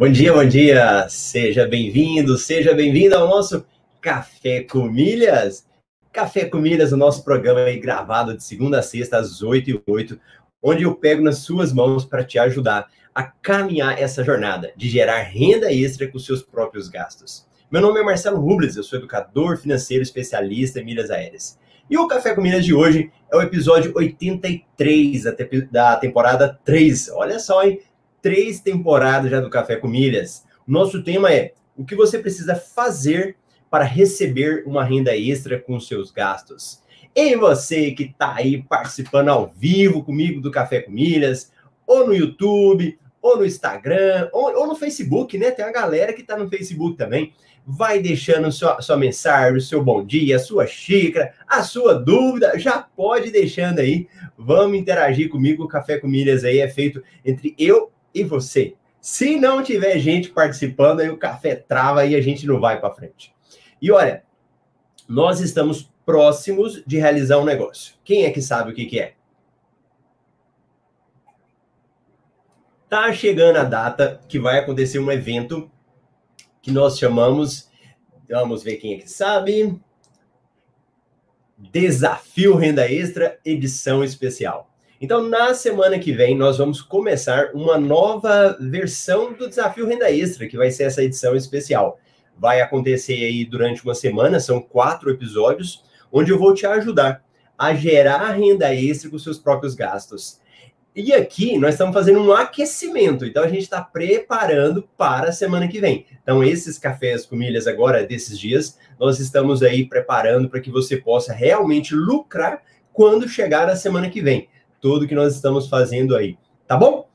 Bom dia, bom dia. Seja bem-vindo, seja bem-vinda ao nosso Café com Milhas. Café com Milhas, o nosso programa aí gravado de segunda a sexta às 8 e 8, onde eu pego nas suas mãos para te ajudar a caminhar essa jornada de gerar renda extra com seus próprios gastos. Meu nome é Marcelo Rubles, eu sou educador financeiro especialista em milhas aéreas. E o Café com Milhas de hoje é o episódio 83 da temporada 3. Olha só, hein? Três temporadas já do Café com Milhas. Nosso tema é o que você precisa fazer para receber uma renda extra com seus gastos. E você que está aí participando ao vivo comigo do Café com Milhas, ou no YouTube, ou no Instagram, ou, ou no Facebook, né? Tem uma galera que está no Facebook também. Vai deixando sua, sua mensagem, o seu bom dia, a sua xícara, a sua dúvida, já pode deixando aí. Vamos interagir comigo. O Café com Milhas aí é feito entre eu e você. Se não tiver gente participando, aí o café trava e a gente não vai para frente. E olha, nós estamos próximos de realizar um negócio. Quem é que sabe o que, que é? Tá chegando a data que vai acontecer um evento que nós chamamos, vamos ver quem é que sabe, Desafio Renda Extra, edição especial. Então, na semana que vem, nós vamos começar uma nova versão do Desafio Renda Extra, que vai ser essa edição especial. Vai acontecer aí durante uma semana, são quatro episódios, onde eu vou te ajudar a gerar renda extra com seus próprios gastos. E aqui nós estamos fazendo um aquecimento, então a gente está preparando para a semana que vem. Então, esses cafés com milhas agora, desses dias, nós estamos aí preparando para que você possa realmente lucrar quando chegar a semana que vem tudo que nós estamos fazendo aí, tá bom?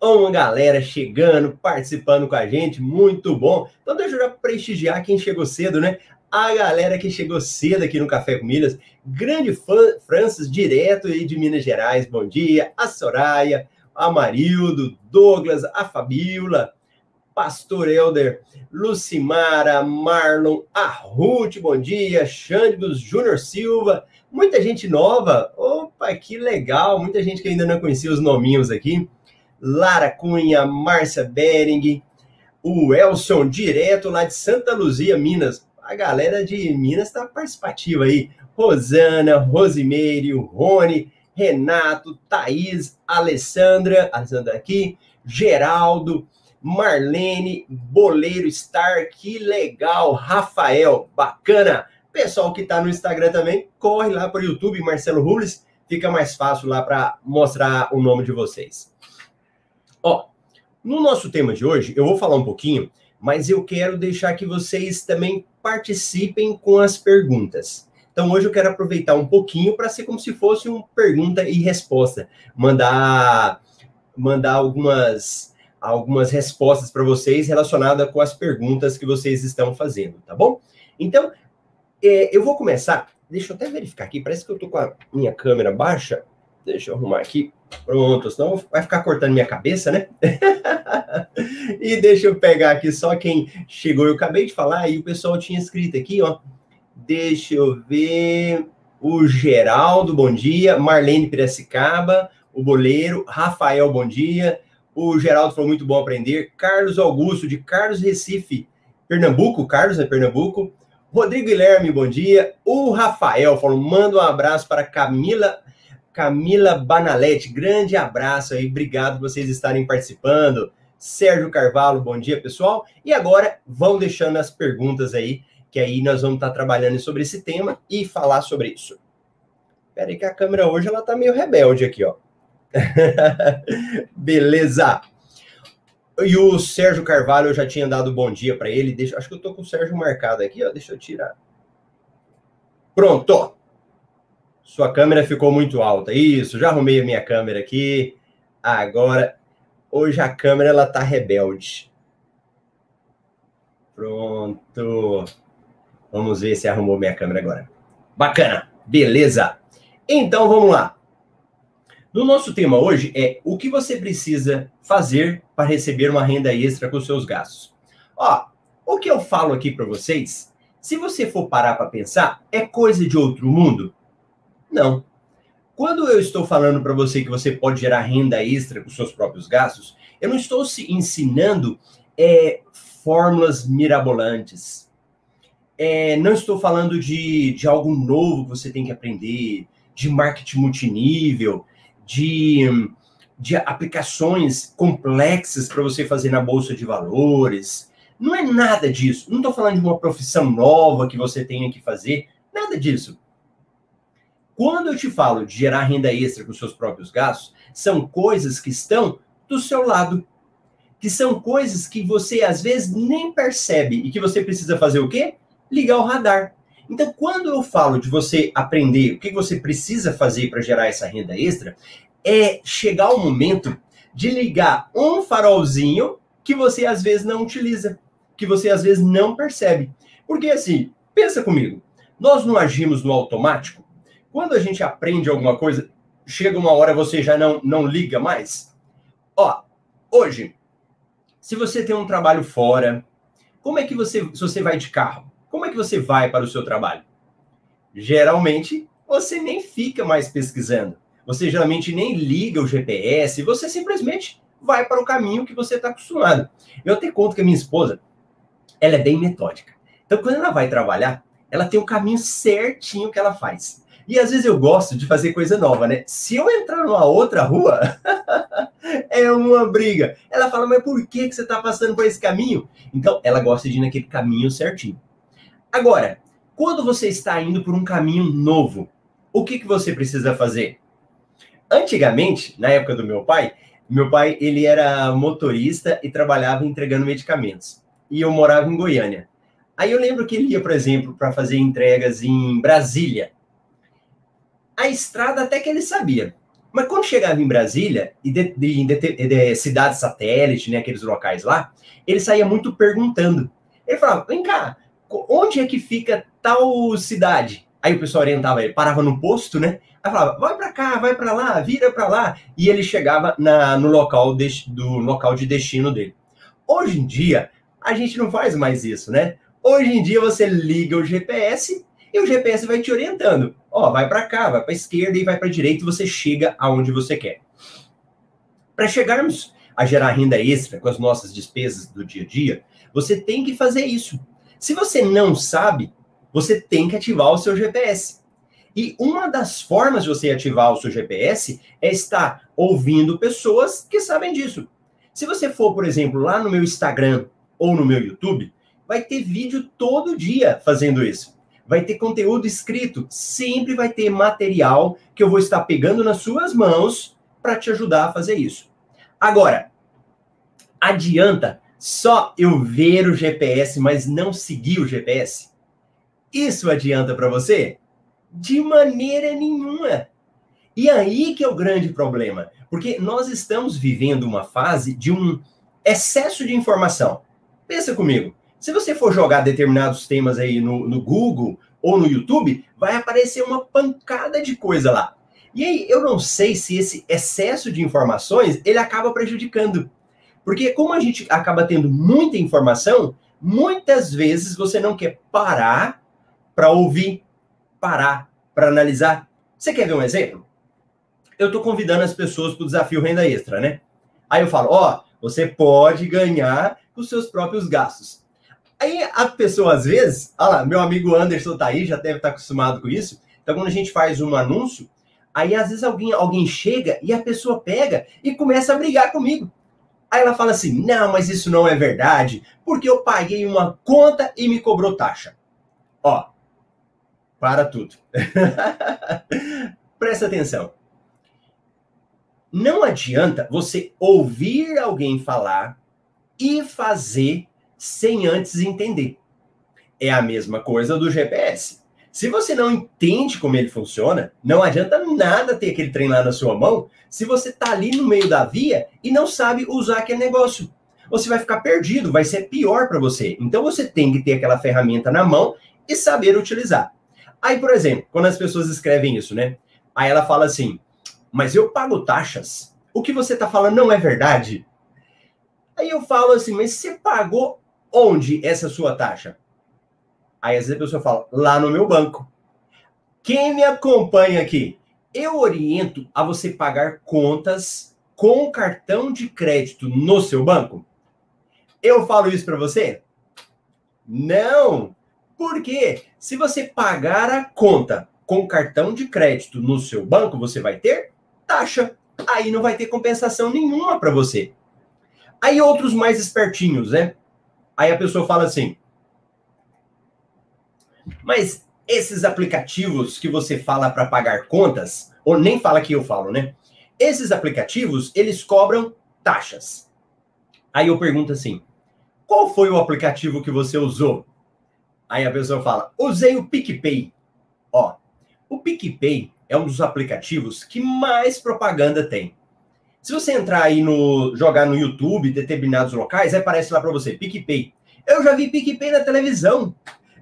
Uma galera chegando, participando com a gente, muito bom. Então deixa eu já prestigiar quem chegou cedo, né? A galera que chegou cedo aqui no Café com Milhas, grande fã, Francis, direto aí de Minas Gerais, bom dia. A Soraya, a Marildo, Douglas, a Fabiola, Pastor Elder, Lucimara, Marlon, a Ruth, bom dia, Xandros, Júnior Silva, muita gente nova. Opa, que legal, muita gente que ainda não conhecia os nominhos aqui. Lara Cunha, Márcia Bering, o Elson, direto lá de Santa Luzia, Minas. A galera de Minas está participativa aí. Rosana, Rosimeire, Rony, Renato, Thaís, Alessandra, Alessandra aqui, Geraldo, Marlene, Boleiro Star, que legal, Rafael, bacana. Pessoal que está no Instagram também, corre lá para o YouTube, Marcelo Rubles, fica mais fácil lá para mostrar o nome de vocês. Ó, no nosso tema de hoje, eu vou falar um pouquinho, mas eu quero deixar que vocês também participem com as perguntas. Então hoje eu quero aproveitar um pouquinho para ser como se fosse uma pergunta e resposta, mandar mandar algumas algumas respostas para vocês relacionadas com as perguntas que vocês estão fazendo, tá bom? Então, é, eu vou começar. Deixa eu até verificar aqui. Parece que eu tô com a minha câmera baixa. Deixa eu arrumar aqui. Pronto, senão vai ficar cortando minha cabeça, né? e deixa eu pegar aqui só quem chegou. Eu acabei de falar e o pessoal tinha escrito aqui, ó. Deixa eu ver. O Geraldo, bom dia. Marlene Piracicaba, o Boleiro. Rafael, bom dia. O Geraldo falou muito bom aprender. Carlos Augusto, de Carlos Recife, Pernambuco. Carlos é Pernambuco. Rodrigo Guilherme, bom dia. O Rafael falou: manda um abraço para Camila. Camila Banalete, grande abraço aí, obrigado por vocês estarem participando. Sérgio Carvalho, bom dia, pessoal. E agora vão deixando as perguntas aí, que aí nós vamos estar trabalhando sobre esse tema e falar sobre isso. Espera aí que a câmera hoje ela tá meio rebelde aqui, ó. Beleza. E o Sérgio Carvalho, eu já tinha dado bom dia para ele. Deixa, acho que eu tô com o Sérgio marcado aqui, ó. Deixa eu tirar. Pronto. Sua câmera ficou muito alta. Isso, já arrumei a minha câmera aqui. Agora, hoje a câmera ela tá rebelde. Pronto. Vamos ver se arrumou minha câmera agora. Bacana. Beleza. Então vamos lá. No nosso tema hoje é o que você precisa fazer para receber uma renda extra com seus gastos. Ó, o que eu falo aqui para vocês, se você for parar para pensar, é coisa de outro mundo? Não. Quando eu estou falando para você que você pode gerar renda extra com seus próprios gastos, Eu não estou ensinando é, fórmulas mirabolantes. É, não estou falando de, de algo novo que você tem que aprender, de marketing multinível, de, de aplicações complexas para você fazer na bolsa de valores. Não é nada disso. Não estou falando de uma profissão nova que você tenha que fazer. Nada disso. Quando eu te falo de gerar renda extra com seus próprios gastos, são coisas que estão do seu lado. Que são coisas que você às vezes nem percebe e que você precisa fazer o quê? Ligar o radar. Então, quando eu falo de você aprender o que você precisa fazer para gerar essa renda extra, é chegar o momento de ligar um farolzinho que você às vezes não utiliza, que você às vezes não percebe. Porque assim, pensa comigo, nós não agimos no automático? Quando a gente aprende alguma coisa, chega uma hora você já não, não liga mais? Ó, hoje, se você tem um trabalho fora, como é que você, se você vai de carro, como é que você vai para o seu trabalho? Geralmente, você nem fica mais pesquisando. Você geralmente nem liga o GPS, você simplesmente vai para o caminho que você está acostumado. Eu até conto que a minha esposa, ela é bem metódica. Então, quando ela vai trabalhar, ela tem o caminho certinho que ela faz. E às vezes eu gosto de fazer coisa nova, né? Se eu entrar numa outra rua, é uma briga. Ela fala, mas por que, que você está passando por esse caminho? Então, ela gosta de ir naquele caminho certinho. Agora, quando você está indo por um caminho novo, o que, que você precisa fazer? Antigamente, na época do meu pai, meu pai ele era motorista e trabalhava entregando medicamentos. E eu morava em Goiânia. Aí eu lembro que ele ia, por exemplo, para fazer entregas em Brasília a estrada até que ele sabia. Mas quando chegava em Brasília, e de, de, de, de cidades satélite, né, aqueles locais lá, ele saía muito perguntando. Ele falava, vem cá, onde é que fica tal cidade? Aí o pessoal orientava ele, parava no posto, né? Aí falava, vai para cá, vai para lá, vira para lá. E ele chegava na, no local de, do local de destino dele. Hoje em dia, a gente não faz mais isso, né? Hoje em dia você liga o GPS e o GPS vai te orientando. Ó, vai para cá, vai para esquerda e vai para direita e você chega aonde você quer. Para chegarmos a gerar renda extra com as nossas despesas do dia a dia, você tem que fazer isso. Se você não sabe, você tem que ativar o seu GPS. E uma das formas de você ativar o seu GPS é estar ouvindo pessoas que sabem disso. Se você for, por exemplo, lá no meu Instagram ou no meu YouTube, vai ter vídeo todo dia fazendo isso vai ter conteúdo escrito, sempre vai ter material que eu vou estar pegando nas suas mãos para te ajudar a fazer isso. Agora, adianta só eu ver o GPS, mas não seguir o GPS? Isso adianta para você? De maneira nenhuma. E aí que é o grande problema, porque nós estamos vivendo uma fase de um excesso de informação. Pensa comigo, se você for jogar determinados temas aí no, no Google ou no YouTube, vai aparecer uma pancada de coisa lá. E aí, eu não sei se esse excesso de informações, ele acaba prejudicando. Porque como a gente acaba tendo muita informação, muitas vezes você não quer parar para ouvir, parar para analisar. Você quer ver um exemplo? Eu estou convidando as pessoas para o desafio renda extra, né? Aí eu falo, ó, oh, você pode ganhar com seus próprios gastos. Aí a pessoa, às vezes, olha lá, meu amigo Anderson tá aí, já deve estar acostumado com isso. Então, quando a gente faz um anúncio, aí às vezes alguém, alguém chega e a pessoa pega e começa a brigar comigo. Aí ela fala assim: não, mas isso não é verdade, porque eu paguei uma conta e me cobrou taxa. Ó, para tudo. Presta atenção. Não adianta você ouvir alguém falar e fazer sem antes entender. É a mesma coisa do GPS. Se você não entende como ele funciona, não adianta nada ter aquele trem lá na sua mão se você está ali no meio da via e não sabe usar aquele negócio. Você vai ficar perdido, vai ser pior para você. Então você tem que ter aquela ferramenta na mão e saber utilizar. Aí, por exemplo, quando as pessoas escrevem isso, né? Aí ela fala assim: Mas eu pago taxas. O que você está falando não é verdade? Aí eu falo assim: Mas você pagou Onde essa sua taxa? Aí às vezes a pessoa fala, lá no meu banco. Quem me acompanha aqui? Eu oriento a você pagar contas com cartão de crédito no seu banco? Eu falo isso para você? Não. Porque se você pagar a conta com cartão de crédito no seu banco, você vai ter taxa. Aí não vai ter compensação nenhuma para você. Aí outros mais espertinhos, né? Aí a pessoa fala assim: Mas esses aplicativos que você fala para pagar contas, ou nem fala que eu falo, né? Esses aplicativos, eles cobram taxas. Aí eu pergunto assim: qual foi o aplicativo que você usou? Aí a pessoa fala: usei o PicPay. Ó, o PicPay é um dos aplicativos que mais propaganda tem. Se você entrar aí no jogar no YouTube determinados locais, aí aparece lá para você PicPay. Eu já vi PicPay na televisão.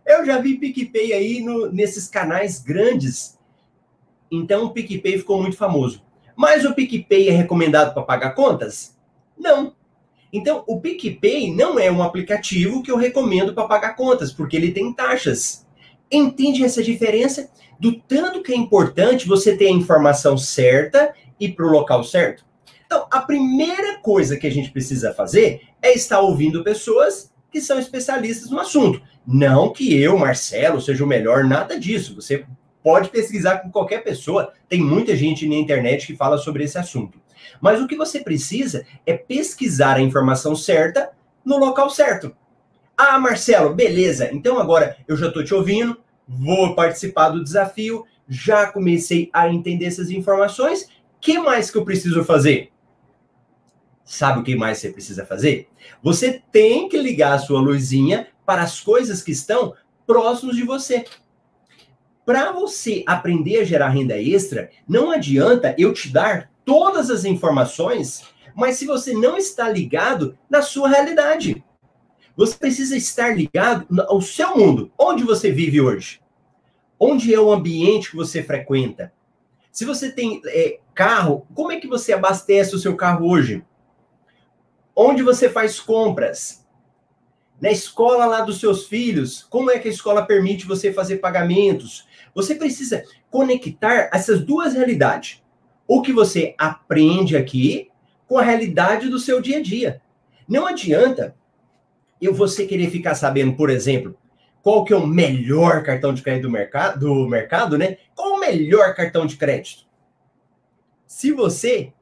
Eu já vi PicPay aí no, nesses canais grandes. Então o PicPay ficou muito famoso. Mas o PicPay é recomendado para pagar contas? Não. Então, o PicPay não é um aplicativo que eu recomendo para pagar contas, porque ele tem taxas. Entende essa diferença? Do tanto que é importante você ter a informação certa e para o local certo? Então, a primeira coisa que a gente precisa fazer é estar ouvindo pessoas que são especialistas no assunto. Não que eu, Marcelo, seja o melhor, nada disso. Você pode pesquisar com qualquer pessoa, tem muita gente na internet que fala sobre esse assunto. Mas o que você precisa é pesquisar a informação certa no local certo. Ah, Marcelo, beleza. Então agora eu já estou te ouvindo, vou participar do desafio, já comecei a entender essas informações. que mais que eu preciso fazer? Sabe o que mais você precisa fazer? Você tem que ligar a sua luzinha para as coisas que estão próximos de você. Para você aprender a gerar renda extra, não adianta eu te dar todas as informações, mas se você não está ligado na sua realidade. Você precisa estar ligado ao seu mundo. Onde você vive hoje? Onde é o ambiente que você frequenta? Se você tem é, carro, como é que você abastece o seu carro hoje? Onde você faz compras? Na escola lá dos seus filhos, como é que a escola permite você fazer pagamentos? Você precisa conectar essas duas realidades. O que você aprende aqui com a realidade do seu dia a dia. Não adianta eu você querer ficar sabendo, por exemplo, qual que é o melhor cartão de crédito do mercado, do mercado, né? Qual o melhor cartão de crédito? Se você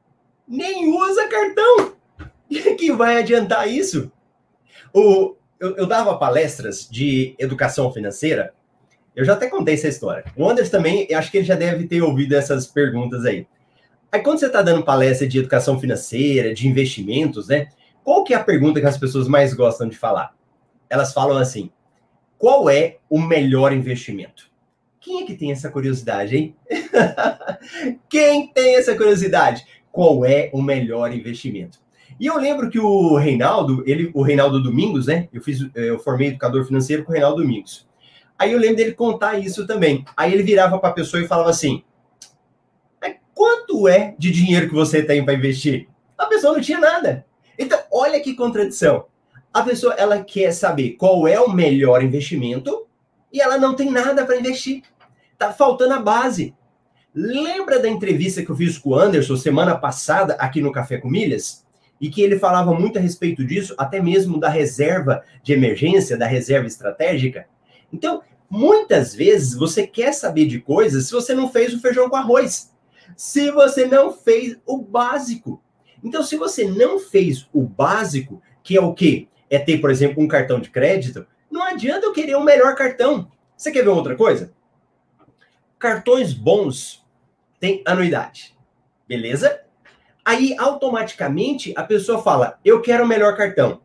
nem usa cartão, que vai adiantar isso? O, eu, eu dava palestras de educação financeira eu já até contei essa história. O Anderson também, acho que ele já deve ter ouvido essas perguntas aí. Aí quando você está dando palestra de educação financeira, de investimentos, né? Qual que é a pergunta que as pessoas mais gostam de falar? Elas falam assim: qual é o melhor investimento? Quem é que tem essa curiosidade, hein? Quem tem essa curiosidade? Qual é o melhor investimento? E eu lembro que o Reinaldo, ele, o Reinaldo Domingos, né? Eu fiz, eu formei educador financeiro com o Reinaldo Domingos. Aí eu lembro dele contar isso também. Aí ele virava para a pessoa e falava assim: quanto é de dinheiro que você tem para investir? A pessoa não tinha nada. Então, olha que contradição. A pessoa ela quer saber qual é o melhor investimento e ela não tem nada para investir. Tá faltando a base. Lembra da entrevista que eu fiz com o Anderson semana passada aqui no Café com Milhas? E que ele falava muito a respeito disso, até mesmo da reserva de emergência, da reserva estratégica. Então, Muitas vezes você quer saber de coisas se você não fez o feijão com arroz. Se você não fez o básico. Então, se você não fez o básico, que é o quê? É ter, por exemplo, um cartão de crédito, não adianta eu querer o um melhor cartão. Você quer ver outra coisa? Cartões bons têm anuidade. Beleza? Aí, automaticamente, a pessoa fala: Eu quero o melhor cartão.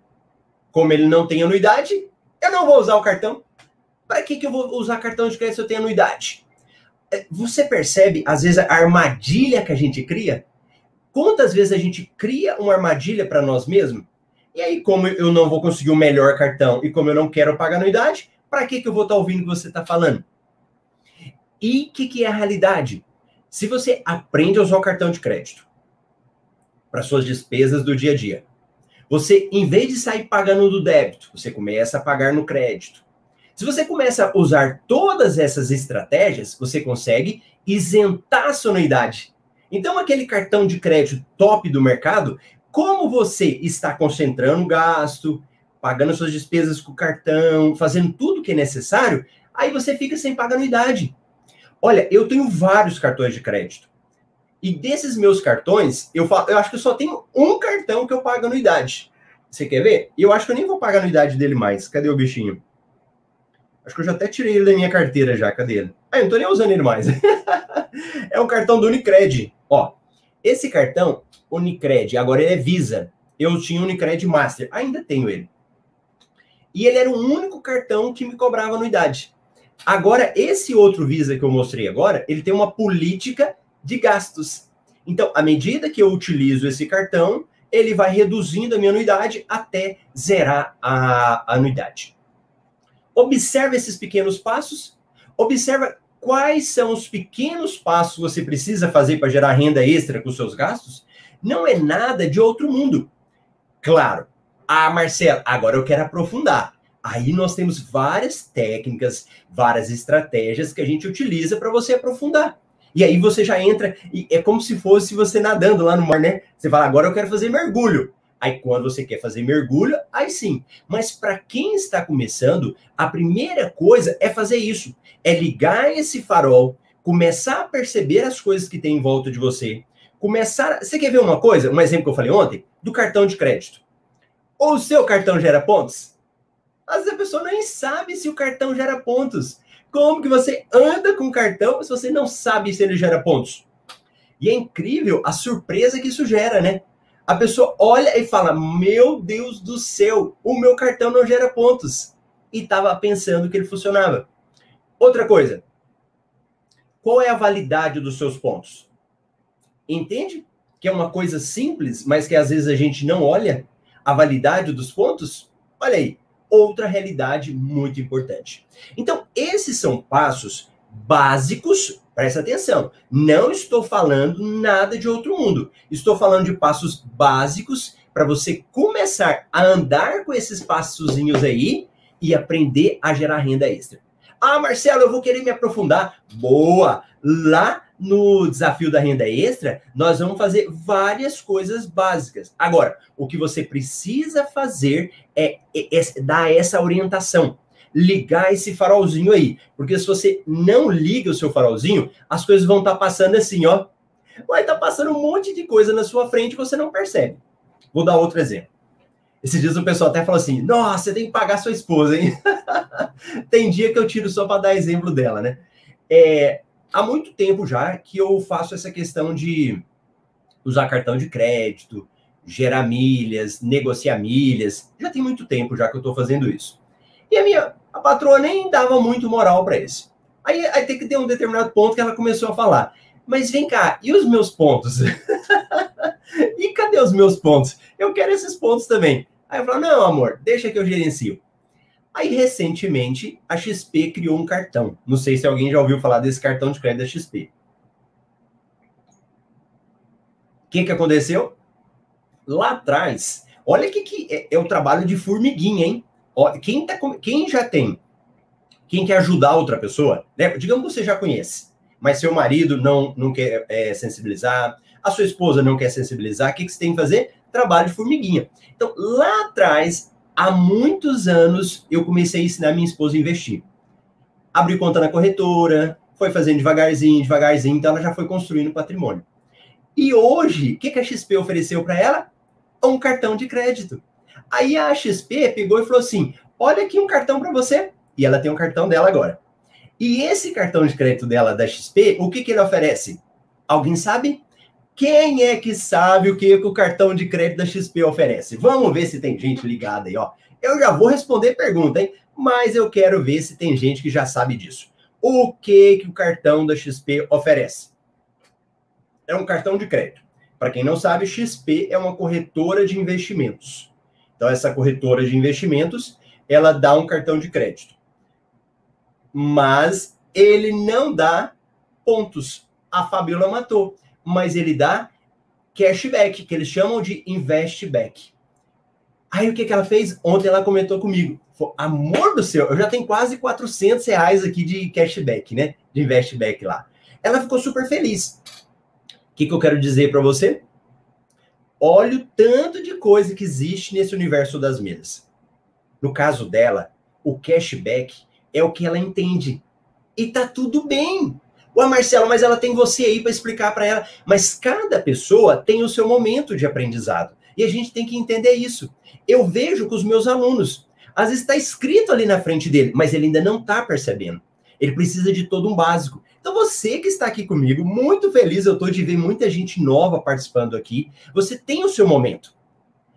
Como ele não tem anuidade, eu não vou usar o cartão. Para que, que eu vou usar cartão de crédito se eu tenho anuidade? É, você percebe, às vezes, a armadilha que a gente cria? Quantas vezes a gente cria uma armadilha para nós mesmos? E aí, como eu não vou conseguir o melhor cartão e como eu não quero pagar anuidade, para que, que eu vou estar tá ouvindo o que você está falando? E o que, que é a realidade? Se você aprende a usar o cartão de crédito para suas despesas do dia a dia, você, em vez de sair pagando do débito, você começa a pagar no crédito. Se você começa a usar todas essas estratégias, você consegue isentar a sua anuidade. Então, aquele cartão de crédito top do mercado, como você está concentrando o gasto, pagando suas despesas com o cartão, fazendo tudo que é necessário, aí você fica sem pagar anuidade. Olha, eu tenho vários cartões de crédito. E desses meus cartões, eu, falo, eu acho que eu só tenho um cartão que eu pago anuidade. Você quer ver? Eu acho que eu nem vou pagar anuidade dele mais. Cadê o bichinho? Acho que eu já até tirei ele da minha carteira já. Cadê ele? Ah, eu não tô nem usando ele mais. é um cartão do Unicred. Ó, esse cartão, Unicred, agora ele é Visa. Eu tinha Unicred Master. Ainda tenho ele. E ele era o único cartão que me cobrava anuidade. Agora, esse outro Visa que eu mostrei agora, ele tem uma política de gastos. Então, à medida que eu utilizo esse cartão, ele vai reduzindo a minha anuidade até zerar a anuidade. Observe esses pequenos passos. Observa quais são os pequenos passos que você precisa fazer para gerar renda extra com seus gastos. Não é nada de outro mundo. Claro. Ah, Marcelo, agora eu quero aprofundar. Aí nós temos várias técnicas, várias estratégias que a gente utiliza para você aprofundar. E aí você já entra, e é como se fosse você nadando lá no mar, né? Você fala, agora eu quero fazer mergulho. Aí quando você quer fazer mergulho, aí sim. Mas para quem está começando, a primeira coisa é fazer isso, é ligar esse farol, começar a perceber as coisas que tem em volta de você, começar, você quer ver uma coisa, um exemplo que eu falei ontem, do cartão de crédito. Ou o seu cartão gera pontos? Às vezes a pessoa nem sabe se o cartão gera pontos. Como que você anda com cartão se você não sabe se ele gera pontos? E é incrível a surpresa que isso gera, né? A pessoa olha e fala: Meu Deus do céu, o meu cartão não gera pontos. E estava pensando que ele funcionava. Outra coisa: qual é a validade dos seus pontos? Entende? Que é uma coisa simples, mas que às vezes a gente não olha a validade dos pontos? Olha aí, outra realidade muito importante. Então, esses são passos básicos, presta atenção. Não estou falando nada de outro mundo. Estou falando de passos básicos para você começar a andar com esses passozinhos aí e aprender a gerar renda extra. Ah, Marcelo, eu vou querer me aprofundar. Boa! Lá no desafio da renda extra, nós vamos fazer várias coisas básicas. Agora, o que você precisa fazer é, é, é, dar essa orientação, ligar esse farolzinho aí. Porque se você não liga o seu farolzinho, as coisas vão estar tá passando assim, ó. Vai estar tá passando um monte de coisa na sua frente e você não percebe. Vou dar outro exemplo. Esses dias o pessoal até falou assim: Nossa, você tem que pagar sua esposa, hein? tem dia que eu tiro só para dar exemplo dela, né? É, há muito tempo já que eu faço essa questão de usar cartão de crédito, gerar milhas, negociar milhas. Já tem muito tempo já que eu estou fazendo isso. E a minha a patroa nem dava muito moral para isso. Aí, aí tem que ter um determinado ponto que ela começou a falar. Mas vem cá, e os meus pontos? e cadê os meus pontos? Eu quero esses pontos também. Aí eu falo, não, amor, deixa que eu gerencio. Aí, recentemente, a XP criou um cartão. Não sei se alguém já ouviu falar desse cartão de crédito da XP. O que, que aconteceu? Lá atrás, olha que, que é, é o trabalho de formiguinha, hein? Quem, tá, quem já tem, quem quer ajudar outra pessoa, né? digamos que você já conhece, mas seu marido não, não quer é, sensibilizar, a sua esposa não quer sensibilizar, o que, que você tem que fazer? Trabalho de formiguinha. Então, lá atrás, há muitos anos eu comecei a ensinar minha esposa a investir. Abri conta na corretora, foi fazendo devagarzinho, devagarzinho, então ela já foi construindo patrimônio. E hoje, o que, que a XP ofereceu para ela? Um cartão de crédito. Aí a XP pegou e falou assim: olha aqui um cartão para você. E ela tem um cartão dela agora. E esse cartão de crédito dela da XP, o que, que ele oferece? Alguém sabe? Quem é que sabe o que, o cartão de crédito da XP oferece? Vamos ver se tem gente ligada aí, ó. Eu já vou responder pergunta, hein? Mas eu quero ver se tem gente que já sabe disso. O que que o cartão da XP oferece? É um cartão de crédito. Para quem não sabe, XP é uma corretora de investimentos. Então essa corretora de investimentos, ela dá um cartão de crédito. Mas ele não dá pontos. A Fabiola matou mas ele dá cashback, que eles chamam de investback. Aí o que, que ela fez? Ontem ela comentou comigo. Falou, Amor do céu, eu já tenho quase 400 reais aqui de cashback, né? De investback lá. Ela ficou super feliz. que, que eu quero dizer para você? Olha o tanto de coisa que existe nesse universo das milhas. No caso dela, o cashback é o que ela entende. E tá tudo bem. Ué, Marcelo, mas ela tem você aí para explicar para ela. Mas cada pessoa tem o seu momento de aprendizado. E a gente tem que entender isso. Eu vejo com os meus alunos. Às vezes está escrito ali na frente dele, mas ele ainda não está percebendo. Ele precisa de todo um básico. Então, você que está aqui comigo, muito feliz eu estou de ver muita gente nova participando aqui. Você tem o seu momento.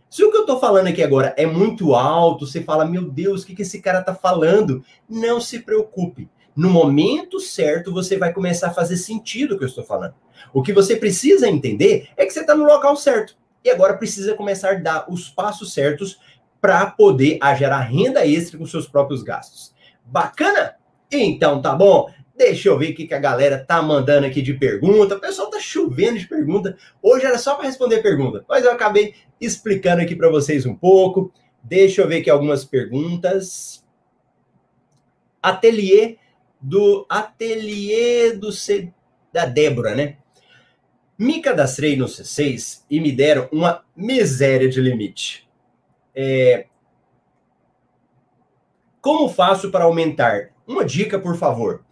Se o que eu estou falando aqui agora é muito alto, você fala, meu Deus, o que, que esse cara está falando? Não se preocupe no momento certo, você vai começar a fazer sentido o que eu estou falando. O que você precisa entender é que você está no local certo. E agora precisa começar a dar os passos certos para poder gerar renda extra com seus próprios gastos. Bacana? Então tá bom. Deixa eu ver o que a galera tá mandando aqui de pergunta. O pessoal tá chovendo de pergunta. Hoje era só para responder pergunta, mas eu acabei explicando aqui para vocês um pouco. Deixa eu ver aqui algumas perguntas. Ateliê do ateliê do C, da Débora, né? Me cadastrei no C6 e me deram uma miséria de limite. É... Como faço para aumentar? Uma dica, por favor.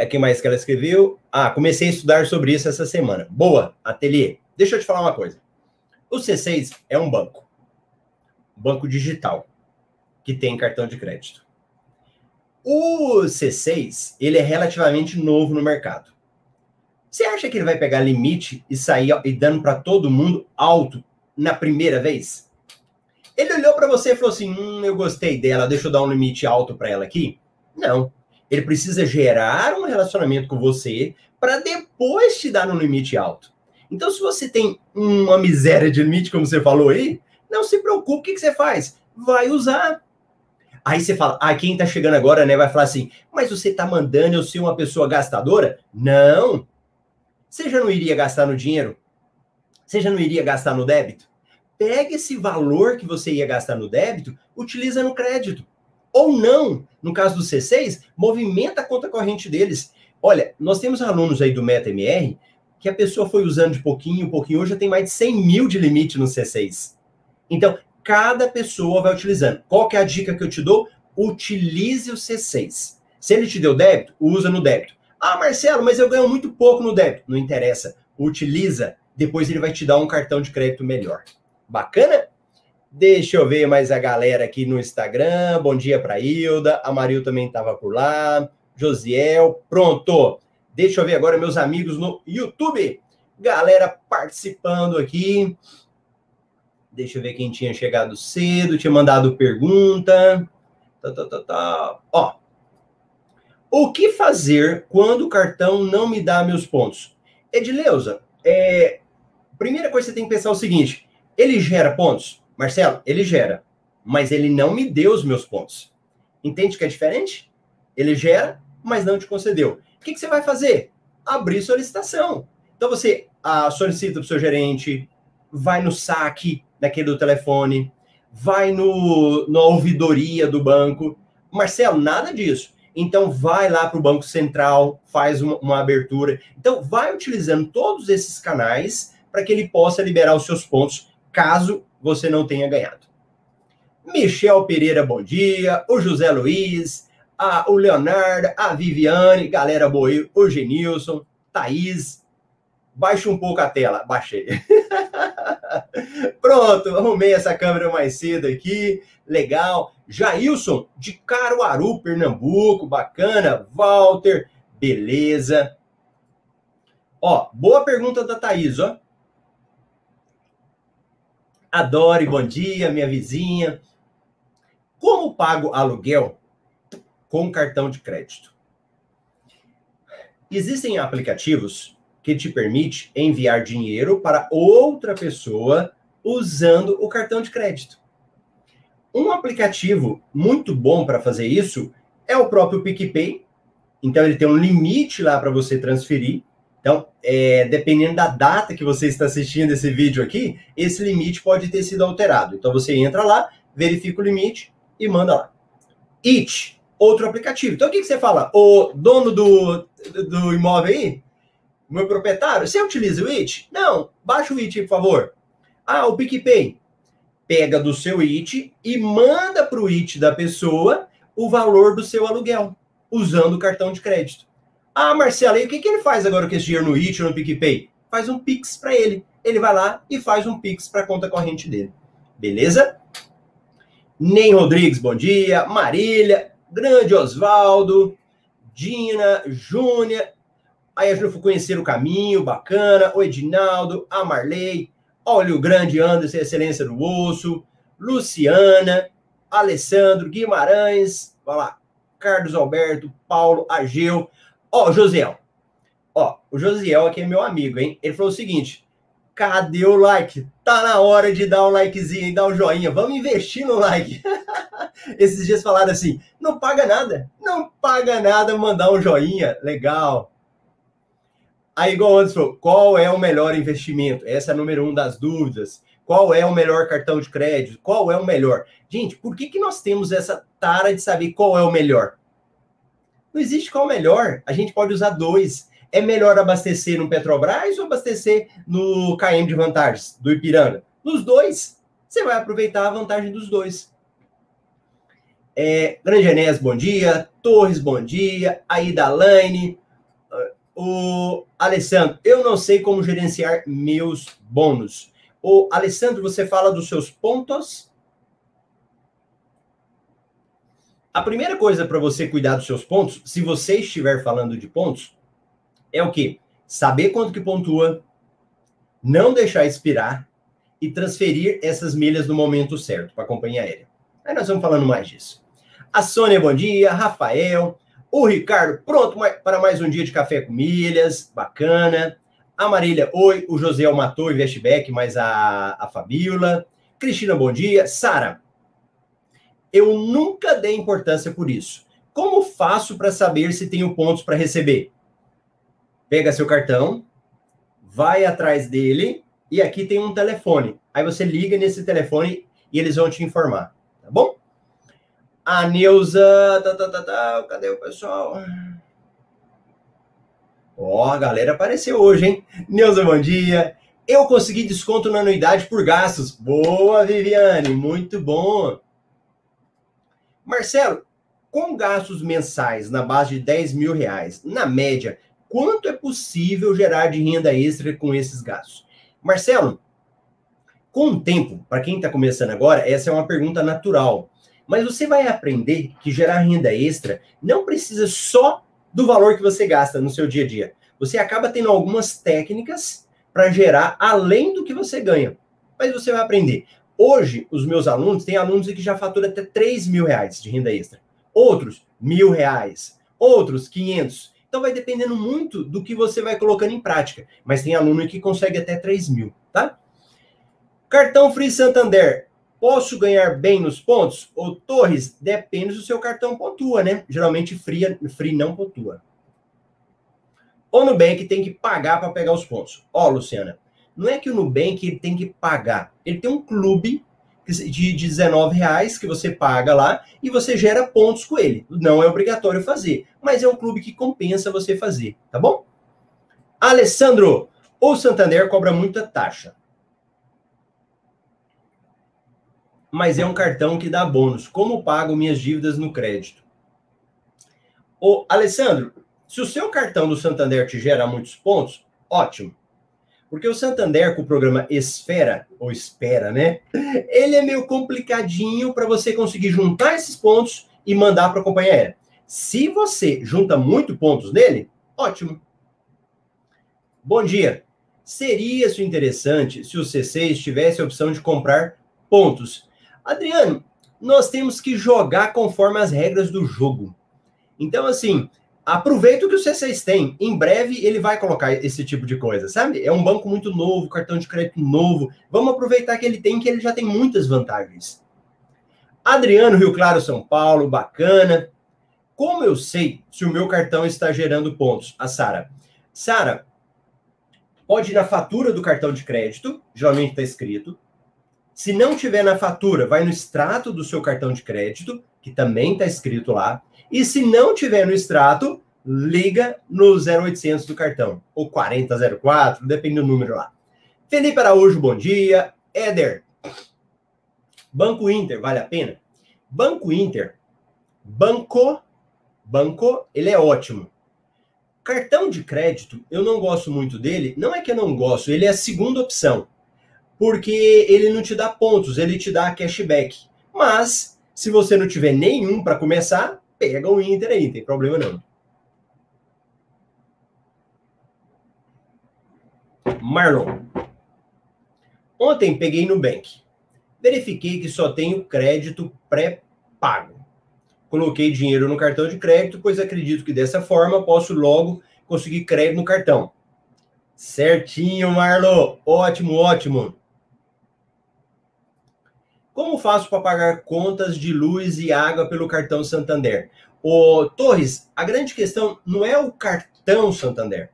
Aqui mais que ela escreveu. Ah, comecei a estudar sobre isso essa semana. Boa, ateliê. Deixa eu te falar uma coisa. O C6 é um banco. Banco digital que tem cartão de crédito. O C6, ele é relativamente novo no mercado. Você acha que ele vai pegar limite e sair e dando para todo mundo alto na primeira vez? Ele olhou para você e falou assim: hum, eu gostei dela, deixa eu dar um limite alto para ela aqui? Não. Ele precisa gerar um relacionamento com você para depois te dar um limite alto. Então, se você tem uma miséria de limite, como você falou aí, não se preocupe, o que, que você faz? Vai usar. Aí você fala, ah, quem tá chegando agora, né, vai falar assim, mas você tá mandando eu ser uma pessoa gastadora? Não. Você já não iria gastar no dinheiro? Você já não iria gastar no débito? Pega esse valor que você ia gastar no débito, utiliza no crédito. Ou não, no caso do C6, movimenta a conta corrente deles. Olha, nós temos alunos aí do MetaMR que a pessoa foi usando de pouquinho pouquinho, hoje já tem mais de 100 mil de limite no C6. Então, cada pessoa vai utilizando. Qual que é a dica que eu te dou? Utilize o C6. Se ele te deu débito, usa no débito. Ah, Marcelo, mas eu ganho muito pouco no débito. Não interessa. Utiliza. Depois ele vai te dar um cartão de crédito melhor. Bacana? Deixa eu ver mais a galera aqui no Instagram. Bom dia para Hilda. A Maril também estava por lá. Josiel. Pronto. Deixa eu ver agora meus amigos no YouTube. Galera participando aqui. Deixa eu ver quem tinha chegado cedo, tinha mandado pergunta. Tá, tá, tá, tá. Ó. O que fazer quando o cartão não me dá meus pontos? Edileuza, é, primeira coisa que você tem que pensar é o seguinte: ele gera pontos? Marcelo, ele gera, mas ele não me deu os meus pontos. Entende que é diferente? Ele gera, mas não te concedeu. O que, que você vai fazer? Abrir solicitação. Então você ah, solicita para o seu gerente, vai no saque, daquele do telefone, vai no, na ouvidoria do banco. Marcelo, nada disso. Então, vai lá para o Banco Central, faz uma, uma, abertura. Então, vai utilizando todos esses canais para que ele possa liberar os seus pontos, caso você não tenha ganhado. Michel Pereira, bom dia. O José Luiz, a, o Leonardo, a Viviane, galera boa aí, o Genilson, Thaís. Baixa um pouco a tela. Baixei. Pronto, arrumei essa câmera mais cedo aqui. Legal. Jailson, de Caruaru, Pernambuco. Bacana. Walter, beleza. Ó, boa pergunta da Thaís, ó. Adore, bom dia, minha vizinha. Como pago aluguel com cartão de crédito? Existem aplicativos que te permite enviar dinheiro para outra pessoa usando o cartão de crédito. Um aplicativo muito bom para fazer isso é o próprio PicPay. Então, ele tem um limite lá para você transferir. Então, é, dependendo da data que você está assistindo esse vídeo aqui, esse limite pode ter sido alterado. Então, você entra lá, verifica o limite e manda lá. It, outro aplicativo. Então, o que, que você fala? O dono do, do imóvel aí, meu proprietário, você utiliza o IT? Não, baixa o IT, por favor. Ah, o PicPay. Pega do seu IT e manda para o IT da pessoa o valor do seu aluguel, usando o cartão de crédito. Ah, Marcelo, e o que, que ele faz agora com esse dinheiro no IT ou no PicPay? Faz um Pix para ele. Ele vai lá e faz um Pix para a conta corrente dele. Beleza? Nem Rodrigues, bom dia. Marília, grande Osvaldo, Dina, Júnia. Aí a gente foi conhecer o caminho, bacana. O Edinaldo, a Marley, olha o grande Anderson, excelência do osso. Luciana, Alessandro, Guimarães, vai lá, Carlos Alberto, Paulo, Ageu. Ó, Josiel. Ó, o Josiel aqui é meu amigo, hein? Ele falou o seguinte: cadê o like? Tá na hora de dar um likezinho e dar um joinha. Vamos investir no like. Esses dias falaram assim: não paga nada, não paga nada mandar um joinha. Legal. Aí, igual antes falou, qual é o melhor investimento? Essa é a número um das dúvidas. Qual é o melhor cartão de crédito? Qual é o melhor? Gente, por que, que nós temos essa tara de saber qual é o melhor? Não existe qual é o melhor. A gente pode usar dois. É melhor abastecer no Petrobras ou abastecer no KM de vantagens do Ipiranga? Nos dois. Você vai aproveitar a vantagem dos dois. É, Grande Enéas, bom dia. Torres, bom dia. Aida Laine, o Alessandro, eu não sei como gerenciar meus bônus. O Alessandro, você fala dos seus pontos? A primeira coisa para você cuidar dos seus pontos, se você estiver falando de pontos, é o quê? Saber quanto que pontua, não deixar expirar e transferir essas milhas no momento certo para a companhia aérea. Aí nós vamos falando mais disso. A Sônia, bom dia. Rafael, o Ricardo, pronto para mais um dia de café com milhas, bacana. A Marília, oi. O José matou Investback, mas a, a Fabiola. Cristina, bom dia. Sara, eu nunca dei importância por isso. Como faço para saber se tenho pontos para receber? Pega seu cartão, vai atrás dele e aqui tem um telefone. Aí você liga nesse telefone e eles vão te informar, tá bom? A Neuza. Tá, tá, tá, tá, cadê o pessoal? Ó, a galera apareceu hoje, hein? Neuza, bom dia. Eu consegui desconto na anuidade por gastos. Boa, Viviane, muito bom. Marcelo, com gastos mensais na base de 10 mil reais, na média, quanto é possível gerar de renda extra com esses gastos? Marcelo, com o tempo, para quem está começando agora, essa é uma pergunta natural. Mas você vai aprender que gerar renda extra não precisa só do valor que você gasta no seu dia a dia. Você acaba tendo algumas técnicas para gerar além do que você ganha. Mas você vai aprender. Hoje, os meus alunos, têm alunos que já faturam até 3 mil reais de renda extra. Outros, mil reais. Outros, 500. Então vai dependendo muito do que você vai colocando em prática. Mas tem aluno que consegue até 3 mil, tá? Cartão Free Santander. Posso ganhar bem nos pontos? Ou Torres, depende do seu cartão pontua, né? Geralmente Free, free não pontua. O Nubank tem que pagar para pegar os pontos. Ó, Luciana, não é que o Nubank tem que pagar. Ele tem um clube de 19 reais que você paga lá e você gera pontos com ele. Não é obrigatório fazer, mas é um clube que compensa você fazer, tá bom? Alessandro, o Santander cobra muita taxa. Mas é um cartão que dá bônus. Como pago minhas dívidas no crédito? Ô, Alessandro, se o seu cartão do Santander te gera muitos pontos, ótimo. Porque o Santander, com o programa Esfera, ou Espera, né? Ele é meio complicadinho para você conseguir juntar esses pontos e mandar para a companhia aérea. Se você junta muito pontos nele, ótimo. Bom dia. Seria isso interessante se o C6 tivesse a opção de comprar pontos Adriano, nós temos que jogar conforme as regras do jogo. Então, assim, aproveita o que o C6 tem. Em breve ele vai colocar esse tipo de coisa, sabe? É um banco muito novo, cartão de crédito novo. Vamos aproveitar que ele tem, que ele já tem muitas vantagens. Adriano, Rio Claro, São Paulo, bacana. Como eu sei se o meu cartão está gerando pontos? A Sara. Sara, pode ir na fatura do cartão de crédito, geralmente está escrito. Se não tiver na fatura, vai no extrato do seu cartão de crédito, que também está escrito lá. E se não tiver no extrato, liga no 0800 do cartão, ou 4004, depende do número lá. Felipe Araújo, bom dia. Éder, Banco Inter, vale a pena? Banco Inter, banco, banco, ele é ótimo. Cartão de crédito, eu não gosto muito dele. Não é que eu não gosto, ele é a segunda opção. Porque ele não te dá pontos, ele te dá cashback. Mas, se você não tiver nenhum para começar, pega o Inter aí, não tem problema não. Marlon. Ontem peguei no Bank. Verifiquei que só tenho crédito pré-pago. Coloquei dinheiro no cartão de crédito, pois acredito que dessa forma posso logo conseguir crédito no cartão. Certinho, Marlon. Ótimo, ótimo. Como faço para pagar contas de luz e água pelo cartão Santander? O Torres, a grande questão não é o cartão Santander.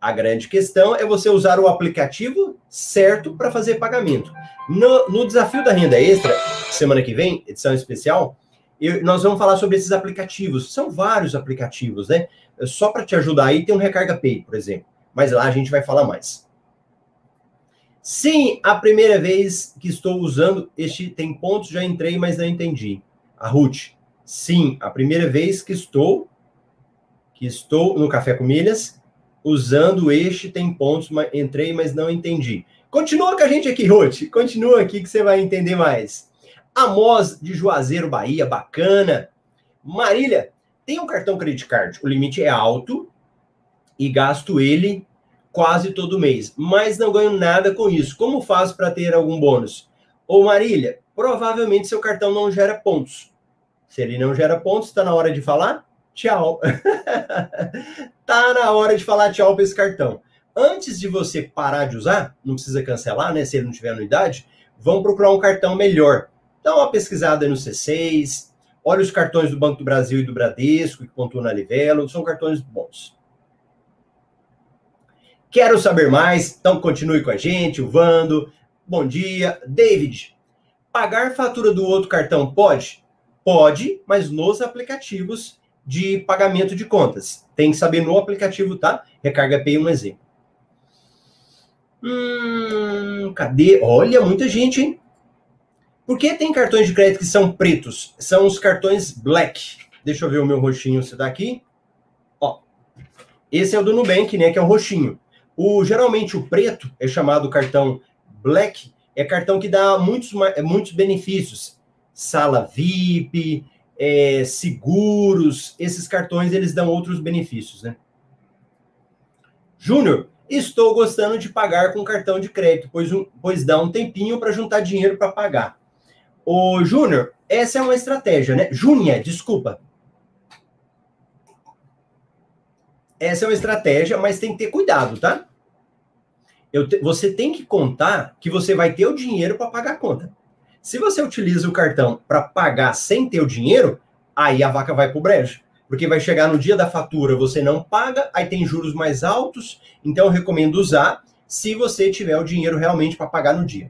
A grande questão é você usar o aplicativo certo para fazer pagamento. No, no, desafio da renda extra, semana que vem, edição especial, eu, nós vamos falar sobre esses aplicativos. São vários aplicativos, né? Só para te ajudar aí, tem um Recarga Pay, por exemplo. Mas lá a gente vai falar mais. Sim, a primeira vez que estou usando este tem pontos, já entrei, mas não entendi. A Ruth. Sim, a primeira vez que estou que estou no Café com Milhas usando este tem pontos, mas entrei, mas não entendi. Continua com a gente aqui, Ruth. Continua aqui que você vai entender mais. Amos de Juazeiro, Bahia, bacana. Marília, tem um cartão credit card. O limite é alto e gasto ele quase todo mês, mas não ganho nada com isso. Como faço para ter algum bônus? Ô Marília, provavelmente seu cartão não gera pontos. Se ele não gera pontos, está na hora de falar? tchau. tá na hora de falar tchau para esse cartão. Antes de você parar de usar, não precisa cancelar, né? Se ele não tiver anuidade, vão procurar um cartão melhor. Dá uma pesquisada no C6, olha os cartões do Banco do Brasil e do Bradesco, que pontuam na Livelo, são cartões bons. Quero saber mais? Então continue com a gente, o Vando. Bom dia. David, pagar fatura do outro cartão pode? Pode, mas nos aplicativos de pagamento de contas. Tem que saber no aplicativo, tá? Recarga Pay é um exemplo. Hum, cadê? Olha, muita gente, hein? Por que tem cartões de crédito que são pretos? São os cartões black. Deixa eu ver o meu roxinho se daqui. Ó, esse é o do Nubank, né? Que é o roxinho. O geralmente o preto é chamado cartão black. É cartão que dá muitos, muitos benefícios. Sala VIP, é, seguros, esses cartões eles dão outros benefícios, né? Júnior, estou gostando de pagar com cartão de crédito, pois, um, pois dá um tempinho para juntar dinheiro para pagar. Ô, Júnior, essa é uma estratégia, né? Júnia, desculpa. Essa é uma estratégia, mas tem que ter cuidado, tá? Te, você tem que contar que você vai ter o dinheiro para pagar a conta. Se você utiliza o cartão para pagar sem ter o dinheiro, aí a vaca vai para o brejo. Porque vai chegar no dia da fatura, você não paga, aí tem juros mais altos. Então, eu recomendo usar se você tiver o dinheiro realmente para pagar no dia.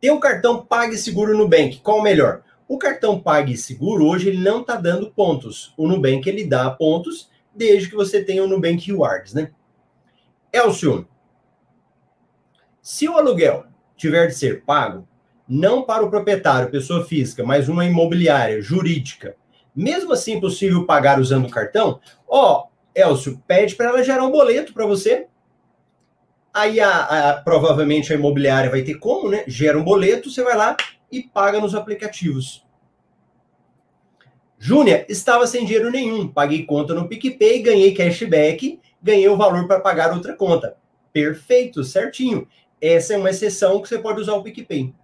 Tem o cartão Pague Seguro Nubank. Qual o melhor? O cartão Pague Seguro, hoje, ele não está dando pontos. O Nubank, ele dá pontos desde que você tenha o Nubank Rewards, né? Elcio, se o aluguel tiver de ser pago, não para o proprietário, pessoa física, mas uma imobiliária jurídica, mesmo assim possível pagar usando o cartão, ó, Elcio, pede para ela gerar um boleto para você. Aí a, a, provavelmente a imobiliária vai ter como, né? Gera um boleto, você vai lá e paga nos aplicativos. Júnia, estava sem dinheiro nenhum. Paguei conta no PicPay, ganhei cashback, ganhei o valor para pagar outra conta. Perfeito, certinho. Essa é uma exceção que você pode usar o PicPay.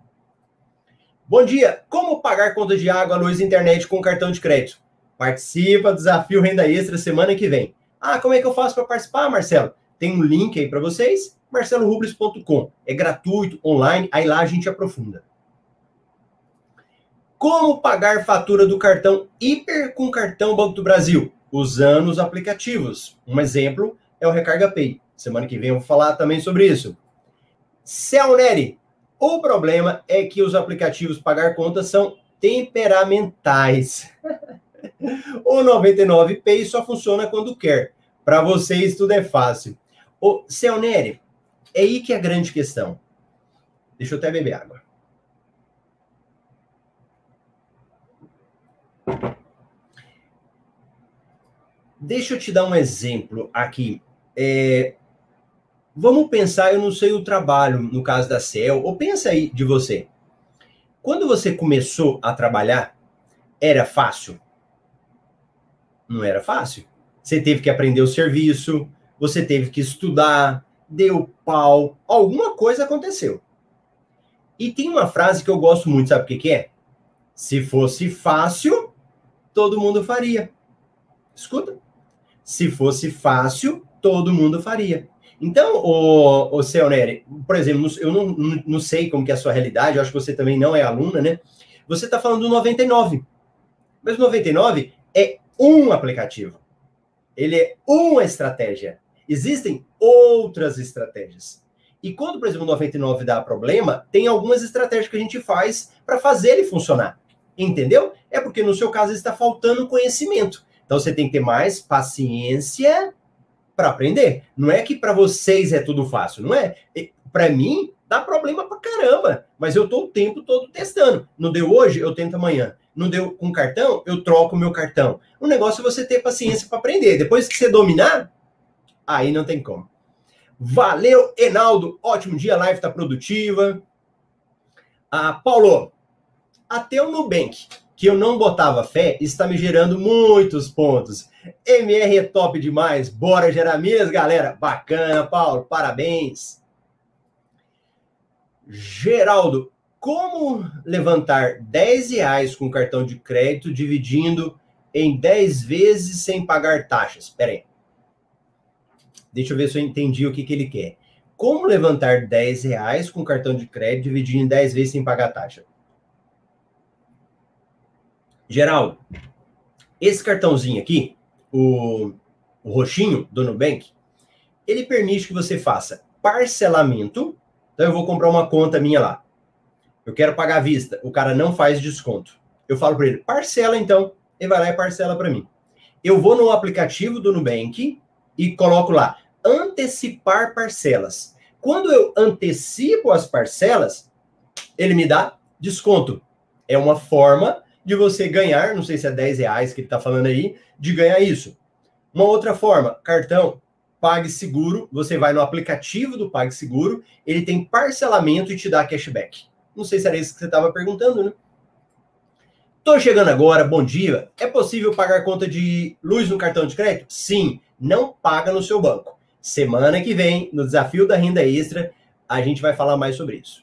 Bom dia! Como pagar conta de água, luz e internet com cartão de crédito? Participa do desafio Renda Extra semana que vem. Ah, como é que eu faço para participar, Marcelo? Tem um link aí para vocês, marcelorubles.com. É gratuito, online, aí lá a gente aprofunda. Como pagar fatura do cartão Hiper com cartão Banco do Brasil? Usando os aplicativos. Um exemplo é o Recarga Pay. Semana que vem eu vou falar também sobre isso. Celneri, o problema é que os aplicativos pagar contas são temperamentais. O 99 Pay só funciona quando quer. Para vocês tudo é fácil. Ô, Celneri, é aí que é a grande questão. Deixa eu até beber água. Deixa eu te dar um exemplo aqui. É, vamos pensar, eu não sei o trabalho, no caso da CEL, ou pensa aí de você. Quando você começou a trabalhar, era fácil? Não era fácil. Você teve que aprender o serviço, você teve que estudar, deu pau, alguma coisa aconteceu. E tem uma frase que eu gosto muito, sabe o que, que é? Se fosse fácil, todo mundo faria. Escuta. Se fosse fácil, todo mundo faria. Então, o, o seu Nery, por exemplo, eu não, não, sei como que é a sua realidade, eu acho que você também não é aluna, né? Você está falando do 99. Mas o 99 é um aplicativo. Ele é uma estratégia. Existem outras estratégias. E quando, por exemplo, o 99 dá problema, tem algumas estratégias que a gente faz para fazer ele funcionar. Entendeu? É porque no seu caso está faltando conhecimento. Então você tem que ter mais paciência para aprender. Não é que para vocês é tudo fácil, não é? Para mim dá problema para caramba, mas eu tô o tempo todo testando. Não deu hoje, eu tento amanhã. Não deu com cartão, eu troco o meu cartão. O negócio é você ter paciência para aprender. Depois que você dominar, aí não tem como. Valeu, Enaldo. Ótimo dia, live tá produtiva. Ah, Paulo, até o Nubank que eu não botava fé está me gerando muitos pontos. MR é top demais. Bora gerar mesmo, galera. Bacana, Paulo. Parabéns. Geraldo, como levantar 10 reais com cartão de crédito dividindo em 10 vezes sem pagar taxas? Espera aí. Deixa eu ver se eu entendi o que, que ele quer. Como levantar 10 reais com cartão de crédito dividindo em 10 vezes sem pagar taxa? Geraldo, esse cartãozinho aqui, o, o roxinho do Nubank, ele permite que você faça parcelamento. Então, eu vou comprar uma conta minha lá. Eu quero pagar à vista. O cara não faz desconto. Eu falo para ele, parcela então. Ele vai lá e parcela para mim. Eu vou no aplicativo do Nubank e coloco lá, antecipar parcelas. Quando eu antecipo as parcelas, ele me dá desconto. É uma forma de você ganhar, não sei se é 10 reais que ele está falando aí, de ganhar isso. Uma outra forma, cartão PagSeguro, você vai no aplicativo do PagSeguro, ele tem parcelamento e te dá cashback. Não sei se era isso que você estava perguntando, né? Tô chegando agora, bom dia. É possível pagar conta de luz no cartão de crédito? Sim, não paga no seu banco. Semana que vem, no desafio da renda extra, a gente vai falar mais sobre isso.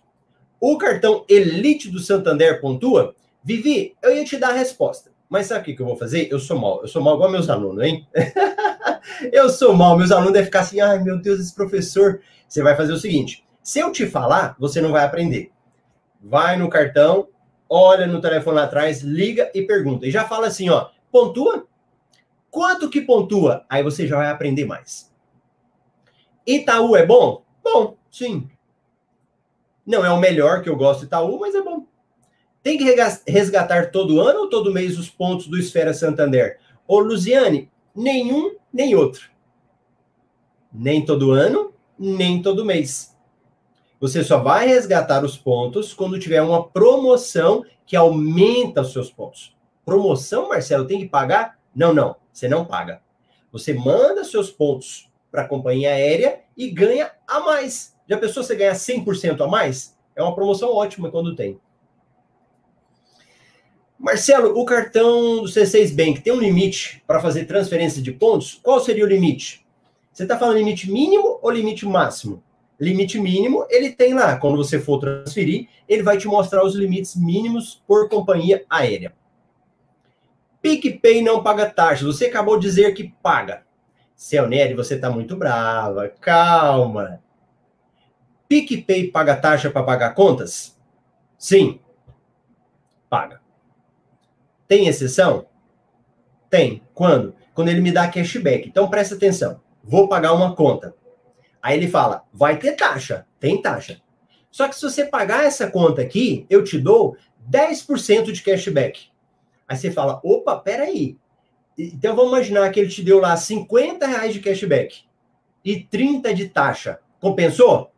O cartão Elite do Santander pontua? Vivi, eu ia te dar a resposta. Mas sabe o que, eu vou fazer? Eu sou mal. Eu sou mal igual meus alunos, hein? eu sou mal. Meus alunos devem ficar assim, ai meu Deus, esse professor. Você vai fazer o seguinte: se eu te falar, você não vai aprender. Vai no cartão, olha no telefone lá atrás, liga e pergunta. E já fala assim, ó, pontua? Quanto que pontua? Aí você já vai aprender mais. Itaú é bom? Bom, sim. Não é o melhor que eu gosto de Itaú, mas é bom. Tem que resgatar todo ano ou todo mês os pontos do Esfera Santander? Ô, Luziane, nenhum nem outro. Nem todo ano, nem todo mês. Você só vai resgatar os pontos quando tiver uma promoção que aumenta os seus pontos. Promoção, Marcelo, tem que pagar? Não, não, você não paga. Você manda seus pontos para a companhia aérea e ganha a mais. Já pensou você ganhar 100% a mais? É uma promoção ótima quando tem. Marcelo, o cartão do C6 Bank tem um limite para fazer transferência de pontos? Qual seria o limite? Você está falando limite mínimo ou limite máximo? Limite mínimo, ele tem lá. Quando você for transferir, ele vai te mostrar os limites mínimos por companhia aérea. PicPay não paga taxa. Você acabou de dizer que paga. Celneri, você está muito brava. Calma. PicPay paga taxa para pagar contas? Sim. Paga. Tem exceção? Tem. Quando? Quando ele me dá cashback. Então presta atenção. Vou pagar uma conta. Aí ele fala: vai ter taxa. Tem taxa. Só que se você pagar essa conta aqui, eu te dou 10% de cashback. Aí você fala, opa, peraí. Então vamos imaginar que ele te deu lá 50 reais de cashback e 30 de taxa. Compensou?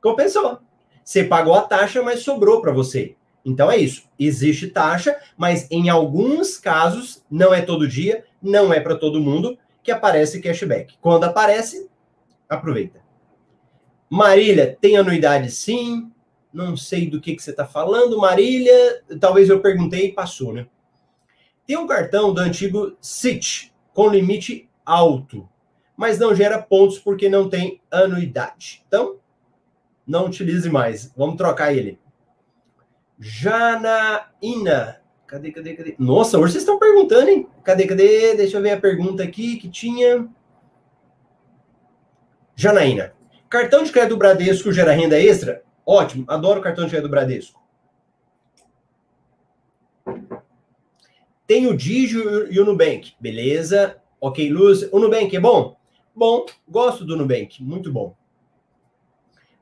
Compensou. Você pagou a taxa, mas sobrou para você. Então é isso. Existe taxa, mas em alguns casos, não é todo dia, não é para todo mundo que aparece cashback. Quando aparece, aproveita. Marília, tem anuidade sim. Não sei do que, que você está falando. Marília, talvez eu perguntei e passou, né? Tem um cartão do antigo Cit com limite alto, mas não gera pontos porque não tem anuidade. Então, não utilize mais. Vamos trocar ele. Janaína. Cadê, cadê, cadê? Nossa, hoje vocês estão perguntando, hein? Cadê, cadê? Deixa eu ver a pergunta aqui que tinha. Janaína. Cartão de crédito do Bradesco gera renda extra? Ótimo, adoro cartão de crédito do Bradesco. Tem o Digio e o Nubank. Beleza. Ok, Luz. O Nubank é bom? Bom, gosto do Nubank. Muito bom.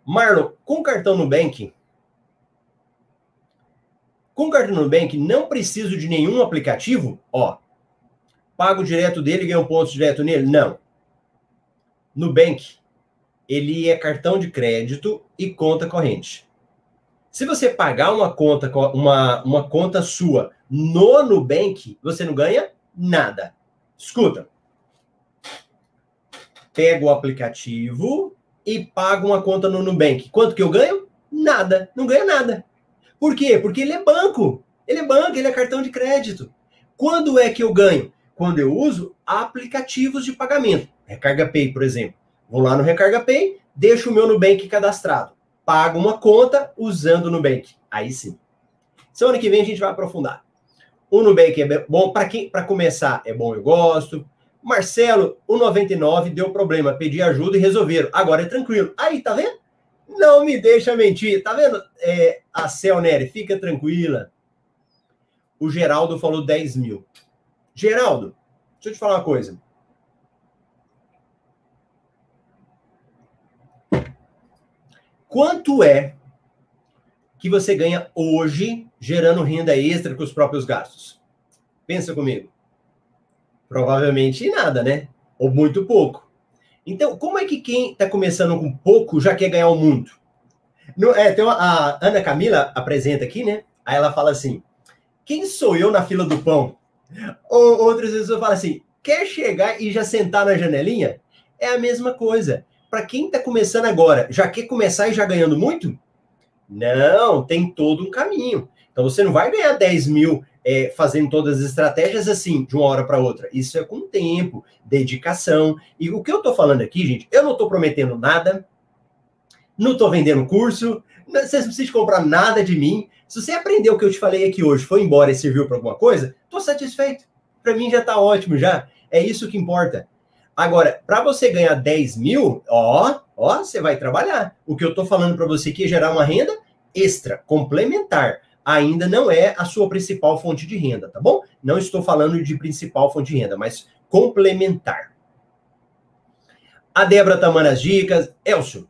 Marlon, com cartão Nubank, com cartão Nubank, não preciso de nenhum aplicativo, ó. Pago direto dele ganho pontos direto nele? Não. Nubank, ele é cartão de crédito e conta corrente. Se você pagar uma conta, uma, uma conta sua no Nubank, você não ganha nada. Escuta. Pega o aplicativo e paga uma conta no Nubank. Quanto que eu ganho? Nada. Não ganha nada. Por quê? Porque ele é banco. Ele é banco, ele é cartão de crédito. Quando é que eu ganho? Quando eu uso aplicativos de pagamento. Recarga Pay, por exemplo. Vou lá no Recarga Pay, deixo o meu Nubank cadastrado. Pago uma conta usando o Nubank. Aí sim. Semana que vem a gente vai aprofundar. O Nubank é bom para quem para começar, é bom, eu gosto. Marcelo, o 99 deu problema, pedi ajuda e resolveram. Agora é tranquilo. Aí, tá vendo? Não me deixa mentir. Tá vendo? É, a Cel Nery, fica tranquila. O Geraldo falou 10 mil. Geraldo, deixa eu te falar uma coisa. Quanto é que você ganha hoje gerando renda extra com os próprios gastos? Pensa comigo. Provavelmente nada, né? Ou muito pouco. Então, como é que quem está começando com pouco já quer ganhar o mundo? No, é, uma, a Ana Camila apresenta aqui, né? Aí ela fala assim: quem sou eu na fila do pão? Ou outras pessoas falam assim: quer chegar e já sentar na janelinha? É a mesma coisa. Para quem está começando agora, já quer começar e já ganhando muito? Não, tem todo um caminho. Então você não vai ganhar 10 mil é, fazendo todas as estratégias assim, de uma hora para outra. Isso é com tempo, dedicação. E o que eu estou falando aqui, gente, eu não estou prometendo nada, não estou vendendo curso, vocês não precisam comprar nada de mim. Se você aprendeu o que eu te falei aqui hoje, foi embora e serviu para alguma coisa, estou satisfeito. Para mim já está ótimo já. É isso que importa. Agora, para você ganhar 10 mil, ó, ó, você vai trabalhar. O que eu estou falando para você aqui é gerar uma renda extra, complementar ainda não é a sua principal fonte de renda, tá bom? Não estou falando de principal fonte de renda, mas complementar. A Débora tá mandando as dicas. Elcio,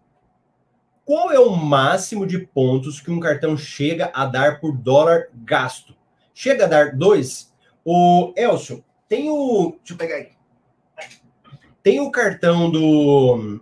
qual é o máximo de pontos que um cartão chega a dar por dólar gasto? Chega a dar dois? O Elcio, tem o. Deixa eu pegar aqui. Tem o cartão do.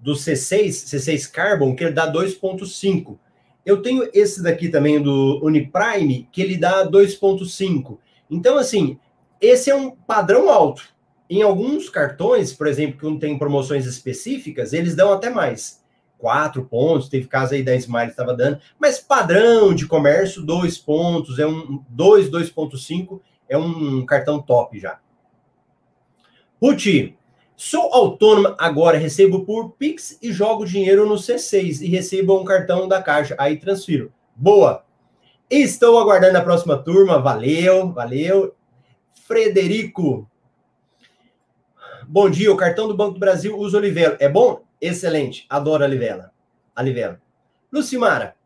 Do C6, C6 Carbon, que ele dá 2,5. Eu tenho esse daqui também do Uniprime, que ele dá 2,5. Então, assim, esse é um padrão alto. Em alguns cartões, por exemplo, que não tem promoções específicas, eles dão até mais. 4 pontos, teve caso aí da Smile estava dando, mas padrão de comércio, 2 pontos, é um 2, 2,5, é um cartão top já. Ruti, Sou autônoma agora, recebo por Pix e jogo dinheiro no C6 e recebo um cartão da Caixa, aí transfiro. Boa! Estou aguardando a próxima turma, valeu, valeu. Frederico. Bom dia, o cartão do Banco do Brasil usa Olivela. É bom? Excelente, adoro a Olivela. Olivela. Lucimara.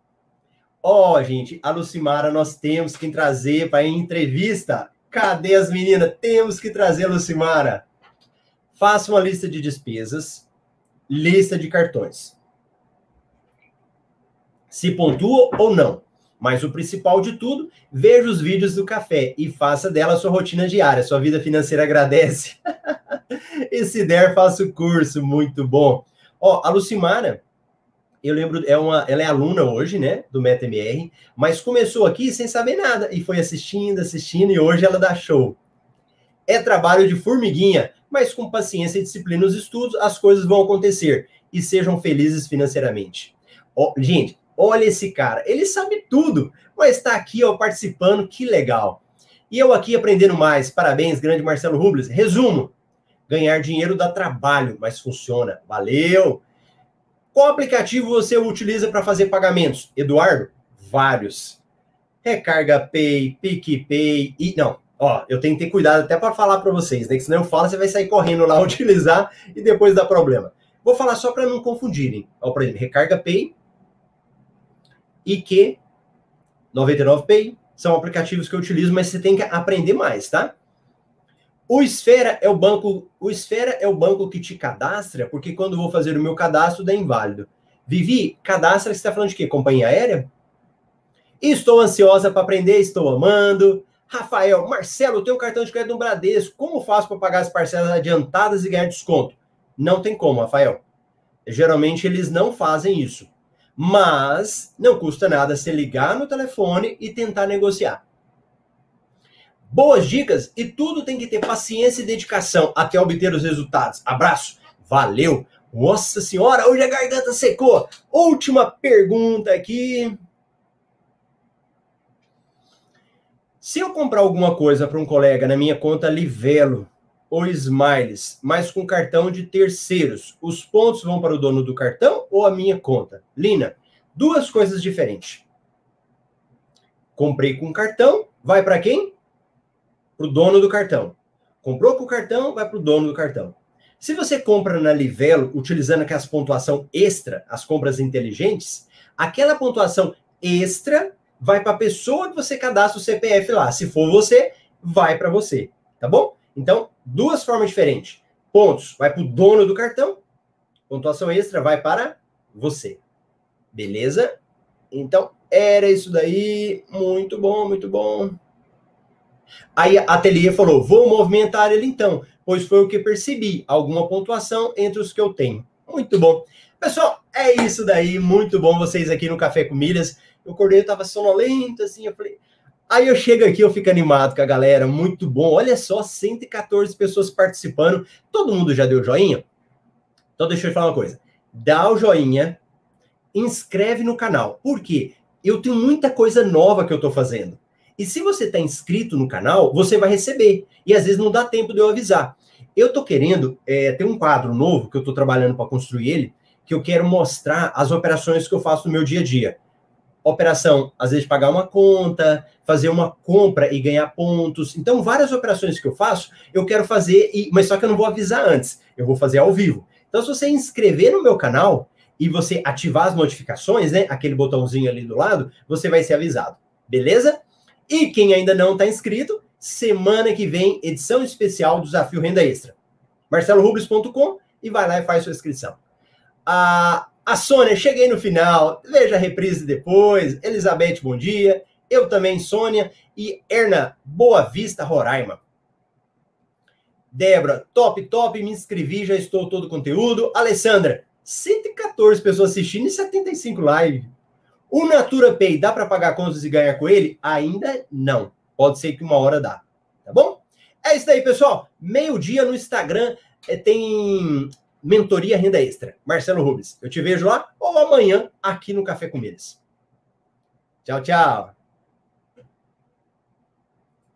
Ó, oh, gente, a Lucimara nós temos que trazer para entrevista. Cadê as meninas? Temos que trazer a Lucimara. Faça uma lista de despesas, lista de cartões. Se pontua ou não. Mas o principal de tudo, veja os vídeos do café e faça dela sua rotina diária. Sua vida financeira agradece. e se der, faça o curso, muito bom. Ó, a Lucimara, eu lembro, é uma, ela é aluna hoje, né, do MetaMR, mas começou aqui sem saber nada e foi assistindo, assistindo e hoje ela dá show. É trabalho de formiguinha, mas com paciência e disciplina nos estudos, as coisas vão acontecer e sejam felizes financeiramente. Gente, olha esse cara, ele sabe tudo, mas está aqui ó, participando, que legal. E eu aqui aprendendo mais. Parabéns, grande Marcelo Rubles. Resumo: ganhar dinheiro dá trabalho, mas funciona. Valeu! Qual aplicativo você utiliza para fazer pagamentos? Eduardo? Vários. Recarga Pay, PicPay e. Não, ó, eu tenho que ter cuidado até para falar para vocês, né? Que senão eu falo, você vai sair correndo lá utilizar e depois dá problema. Vou falar só para não confundirem. Ó, por exemplo, Recarga Pay, e que 99Pay são aplicativos que eu utilizo, mas você tem que aprender mais, tá? O Esfera é o banco, o Esfera é o banco que te cadastra, porque quando vou fazer o meu cadastro dá inválido. Vivi, cadastra, você está falando de quê? Companhia aérea? Estou ansiosa para aprender, estou amando. Rafael, Marcelo, eu tenho um cartão de crédito no Bradesco. Como faço para pagar as parcelas adiantadas e ganhar desconto? Não tem como, Rafael. Geralmente eles não fazem isso. Mas não custa nada se ligar no telefone e tentar negociar. Boas dicas e tudo tem que ter paciência e dedicação até obter os resultados. Abraço, valeu! Nossa senhora, hoje a garganta secou. Última pergunta aqui. Se eu comprar alguma coisa para um colega na minha conta Livelo ou Smiles, mas com cartão de terceiros, os pontos vão para o dono do cartão ou a minha conta? Lina, duas coisas diferentes. Comprei com cartão, vai para quem? Para o dono do cartão. Comprou com o cartão, vai para o dono do cartão. Se você compra na Livelo, utilizando aquelas pontuação extra, as compras inteligentes, aquela pontuação extra vai para a pessoa que você cadastra o CPF lá. Se for você, vai para você, tá bom? Então, duas formas diferentes. Pontos vai para o dono do cartão, pontuação extra vai para você. Beleza? Então, era isso daí. Muito bom, muito bom. Aí a Ateliê falou: vou movimentar ele então, pois foi o que percebi. Alguma pontuação entre os que eu tenho. Muito bom. Pessoal, é isso daí. Muito bom vocês aqui no Café com Milhas. Eu acordei, eu tava sonolento, assim. Eu falei, Aí eu chego aqui, eu fico animado com a galera, muito bom. Olha só, 114 pessoas participando. Todo mundo já deu joinha? Então deixa eu te falar uma coisa. Dá o joinha, inscreve no canal. Por quê? Eu tenho muita coisa nova que eu tô fazendo. E se você está inscrito no canal, você vai receber. E às vezes não dá tempo de eu avisar. Eu tô querendo é, ter um quadro novo que eu tô trabalhando para construir ele, que eu quero mostrar as operações que eu faço no meu dia a dia operação, às vezes pagar uma conta, fazer uma compra e ganhar pontos. Então, várias operações que eu faço, eu quero fazer, e, mas só que eu não vou avisar antes, eu vou fazer ao vivo. Então, se você inscrever no meu canal e você ativar as notificações, né, aquele botãozinho ali do lado, você vai ser avisado. Beleza? E quem ainda não está inscrito, semana que vem, edição especial do Desafio Renda Extra. marcelorubles.com e vai lá e faz sua inscrição. A, a Sônia, cheguei no final. Veja a reprise depois. Elizabeth, bom dia. Eu também, Sônia. E Erna, Boa Vista, Roraima. Débora, top, top. Me inscrevi, já estou todo o conteúdo. Alessandra, 114 pessoas assistindo e 75 live. O Natura Pay, dá para pagar contas e ganhar com ele? Ainda não. Pode ser que uma hora dá. Tá bom? É isso aí, pessoal. Meio-dia no Instagram eh, tem Mentoria Renda Extra. Marcelo Rubens. Eu te vejo lá ou amanhã aqui no Café com Eles. Tchau, tchau.